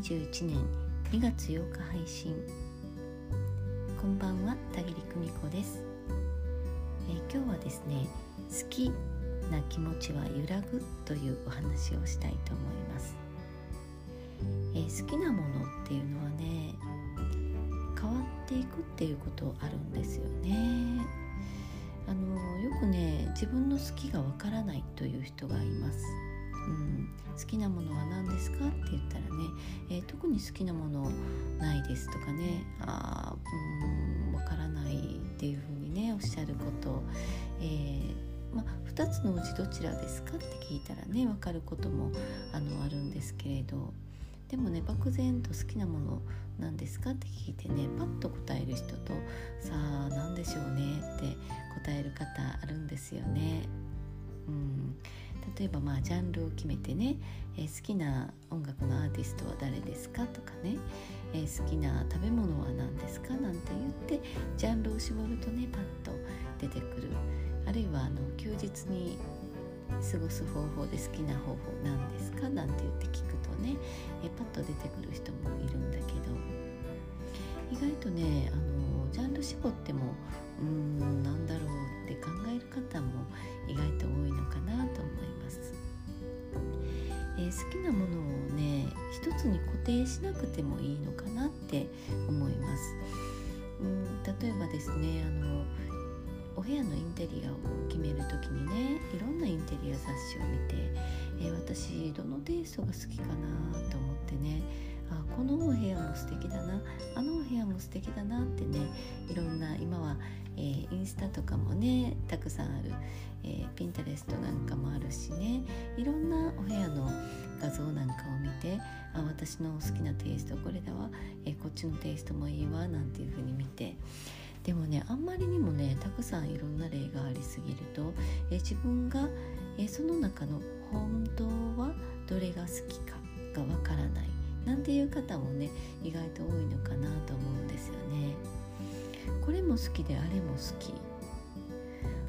2021年2月8日配信。こんばんは田切久美子です、えー、今日はですね好きな気持ちは揺らぐというお話をしたいと思います、えー、好きなものっていうのはね変わっていくっていうことあるんですよね。あのよくね自分の好きがわからないという人がいます。うん、好きなものは何ですかって言ったらね、えー、特に好きなものないですとかねあうんわからないっていうふうにねおっしゃること、えーま2つのうちどちらですかって聞いたらね分かることもあのあるんですけれど。でもね漠然と好きなものなんですかって聞いてねパッと答える人とさあ何でしょうねって答える方あるんですよね。うん。例えばまあジャンルを決めてね、えー、好きな音楽のアーティストは誰ですか？とかね、えー、好きな食べ物は何ですか？なんて言ってジャンルを絞るとねパッと出てくる。あるいはあの休日に過ごす方法で好きな方法何ですか？なんて言って聞くとね、えー、パッと出てくる人もいるんだけど。意外とねあのジャンル絞ってもうーんなんだろうって考える方も意外と多いのかなと思います、えー、好きなものをね一つに固定しなくてもいいのかなって思います。うん例えばですねあのお部屋のインテリアを決める時にねいろんなインテリア雑誌を見て、えー、私どのテイストが好きかなと思ってねあこのお部屋も素敵だなあのお部屋も素敵だなってねいろんな今は、スタとかもねたくさんある、えー、ピンタレストなんかもあるしね。いろんなお部屋の画像なんかを見てあ私の好きなテイストこれだわ、えー、こっちのテイストもいいわなんていう風に見て。でもねあんまりにもねたくさんいろんな例がありすぎると、え自分が、えその中の本当はどれが好きかがわからない。なんていう方もね意外と多いのかなと思うんですよね。これも好きであれも好き。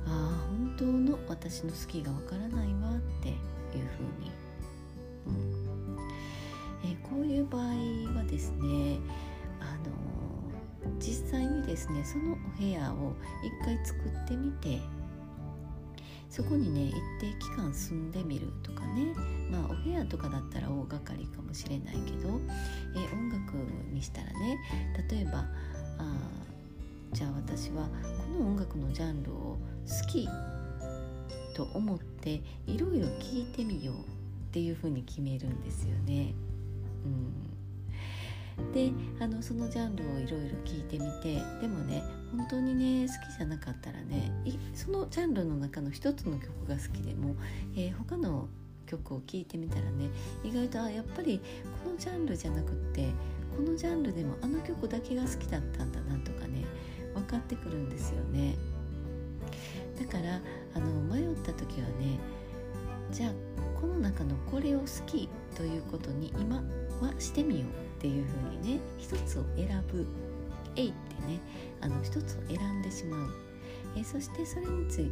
ああ本当の私の好きがわからないわっていうふうに、うん。えー、こういう場合はですねあの実際にですねそのお部屋を一回作ってみてそこにね一定期間住んでみるとかね。まあお部屋とかだったら大掛かりかもしれないけど、えー、音楽にしたらね例えばあ私はこの音楽のジャンルを好きと思っていろいろ聞いてみようっていうふうに決めるんですよね。うん、であのそのジャンルをいろいろ聞いてみてでもね本当にね好きじゃなかったらねそのジャンルの中の一つの曲が好きでも、えー、他の曲を聴いてみたらね意外とあやっぱりこのジャンルじゃなくってこのジャンルでもあの曲だけが好きだったんだなとかね分かってくるんですよね。だからあの迷った時はねじゃあこの中のこれを好きということに今はしてみようっていうふうにね一つを選ぶ「えい」ってねあの一つを選んでしまう、えそしてそれについて、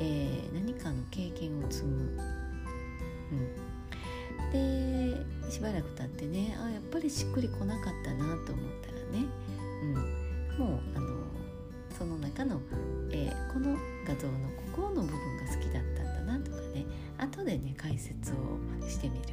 えー、何かの経験を積む、うん、でしばらく経ってねあやっぱりしっくりこなかったなと思ったらね、画像のここの部分が好きだったんだなとかね後でね解説をしてみる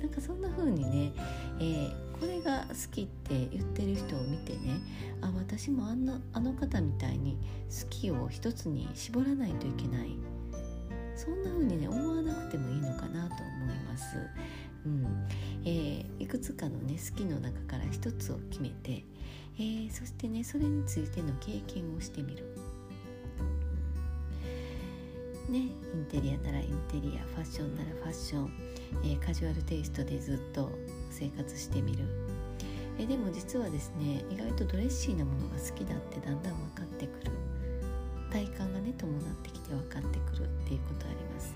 なんかそんな風にね、えー、これが好きって言ってる人を見てねあ私もあんなあの方みたいに好きを一つに絞らないといけないそんな風にね思わなくてもいいのかなと思います。うんえー、いくつかのね好きの中から一つを決めて、えー、そしてねそれについての経験をしてみる。ね、インテリアならインテリアファッションならファッション、えー、カジュアルテイストでずっと生活してみる、えー、でも実はですね意外とドレッシーなものが好きだってだんだん分かってくる。体感がね伴ってきて分かってくるっていうことあります。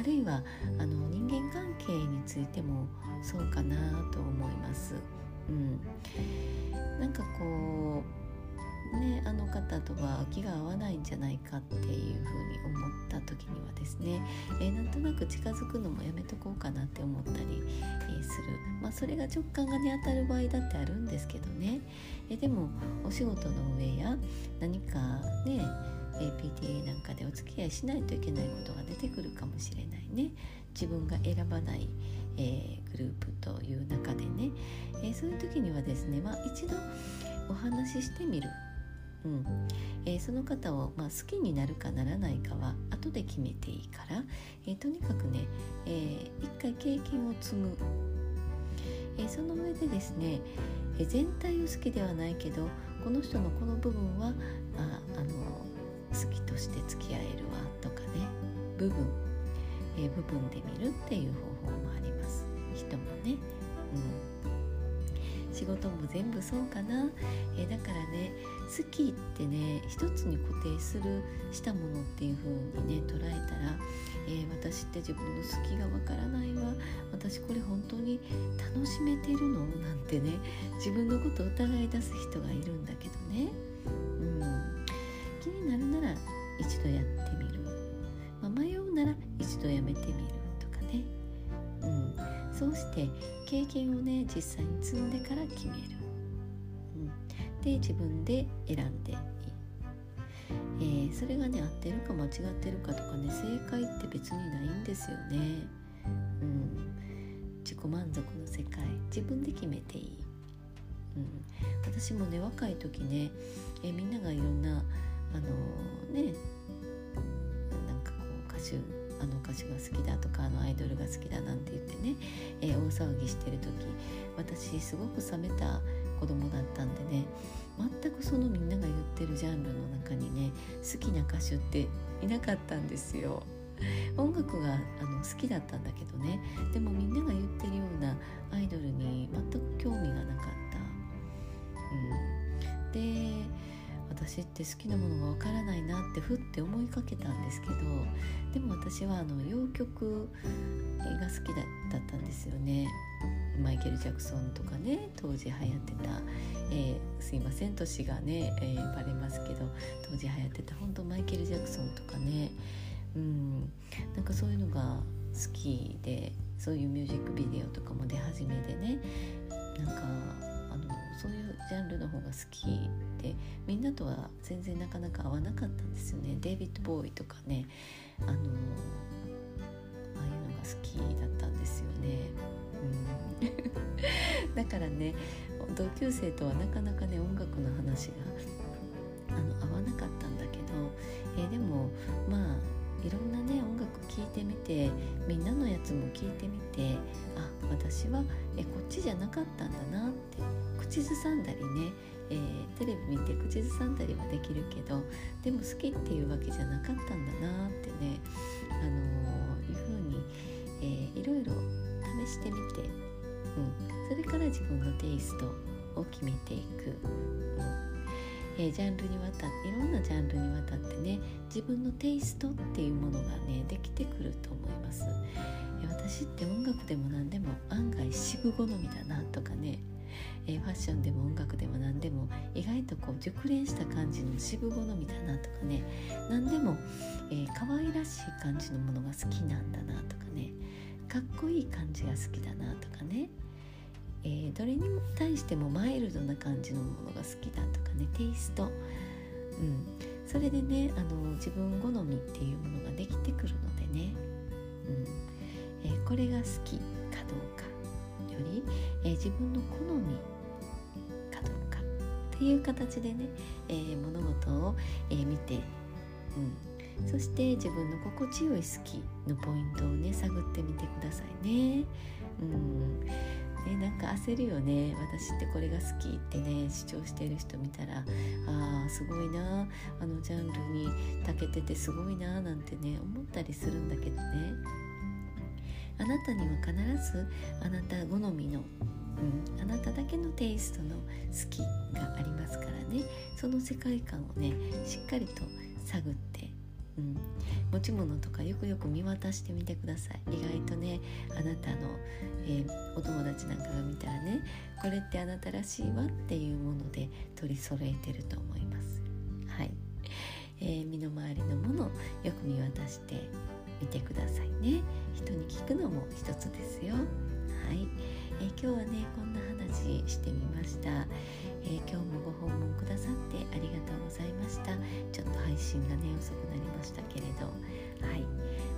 あるいはあの人間関係についてもそうかなと思います。うん。なんかこうねあの方とは気が合わないんじゃないかっていうふうに思った時にはですね、えー、なんとなく近づくのもやめとこうかなって思ったり、えー、する、まあ、それが直感がね当たる場合だってあるんですけどね、えー、でもお仕事の上や何かね PTA なんかでお付き合いしないといけないことが出てくるかもしれないね。自分が選ばない、えー、グループという中でね、えー、そういう時にはですね、まあ、一度お話ししてみる、うん。えー、その方を、まあ、好きになるかならないかは後で決めていいから、えとにかくね、え一回経験を積む、えその上でですね、え全体を好きではないけどこの人のこの部分はああの好きとして付き合えるわとかね部分、えー、部分で見るっていう方法もあります。人もね、うん、仕事も全部そうかな、えー、だからね好きってね一つに固定するしたものっていう風にね捉えたら、えー、私って自分の好きがわからないわ。私これ本当に楽しめてるの？なんてね自分のことを疑い出す人がいるんだけどね、うん、気になるなら一度やってみる、まあ、迷うなら一度やめてみるとかね、うん、そうして経験をね実際に積んでから決める、うん、で自分で選んでいい、えー、それがね合ってるか間違ってるかとかね正解って別にないんですよね、うん、自己満足の世界。自分で決めていい、うん、私もね若い時ね、えー、みんながいろんなあのねなんかこう歌手あの歌手が好きだとかあのアイドルが好きだなんて言ってね、えー、大騒ぎしてる時私すごく冷めた子供だったんでね全くそのみんなが言ってるジャンルの中にね好きな歌手っていなかったんですよ。音楽があの好きだったんだけどねでもみんなが言ってるようなアイドルに全く興味がなかった。うん、で私って好きなものがわからないなってふって思いかけたんですけどでも私はあの洋曲が好きだったんですよね。マイケル・ジャクソンとかね当時流行ってた、えー、すいません年がね、えー、バレますけど当時流行ってた本当マイケル・ジャクソンとかね。うん。なんかそういうのが好きでそういうミュージックビデオとかも出始めでねなんかそういうジャンルの方が好きでみんなとは全然なかなか合わなかったんですよねデイビッド・ボーイとかねあのああいうのが好きだったんですよね。うん、だからね同級生とはなかなかね音楽の話があの合わなかったんだけど、えー、でもまあいろんなね音楽聴いてみてみんなのやつも聴いてみてあ私はえこっちじゃなかったんだなって口ずさんだりね、えー、テレビ見て口ずさんだりはできるけどでも好きっていうわけじゃなかったんだなってね、あのー、いうふうに、えー、いろいろ試してみて、うん、それから自分のテイストを決めていく。うんえー、ジャンルにわたっていろんなジャンルにわたってね自分のテイストっていうものがねできてくると思います、えー、私って音楽でも何でも案外渋好みだなとかねえー、ファッションでも音楽でも何でも意外とこう熟練した感じの渋好みだなとかね。何でも、えー、可愛らしい感じのものが好きなんだなとかね。かっこいい感じが好きだなとかね、えー、どれに対してもマイルドな感じのものが好きだとかね。テイスト、うん、それでねあの自分好みっていうものができてくるのでね、うん。えー、これが好きかどうか。り、えー、自分の好みかどうかっていう形でね、えー、物事を、えー、見て、うん、そして自分の心地よい好きのポイントをね探ってみてくださいね。うん。ね、なんか焦るよね。私ってこれが好きってね主張してる人見たらあーすごいな。あのジャンルに長けててすごいななんてね思ったりするんだけどね。あなたには必ずあなた好みの、うん、あなただけのテイストの好きがありますからね。その世界観をねしっかりと探ってうん、持ち物とかよくよく見渡してみてください。意外とねあなたの、えー、お友達なんかが見たらねこれってあなたらしいわっていうもので取り揃えてると思います。はい。えー、身の回りのものをよく見渡してみてくださいね。人に聞くのも一つですよ。はい、えー、今日はねこんな話してみました、えー、今日もご訪問くださってありがとうございました。ちょっと配信がね遅くなりましたけれど。はい。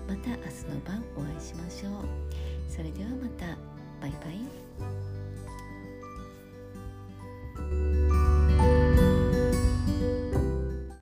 また明日の晩お会いしましょう。それではまた。バイバイ。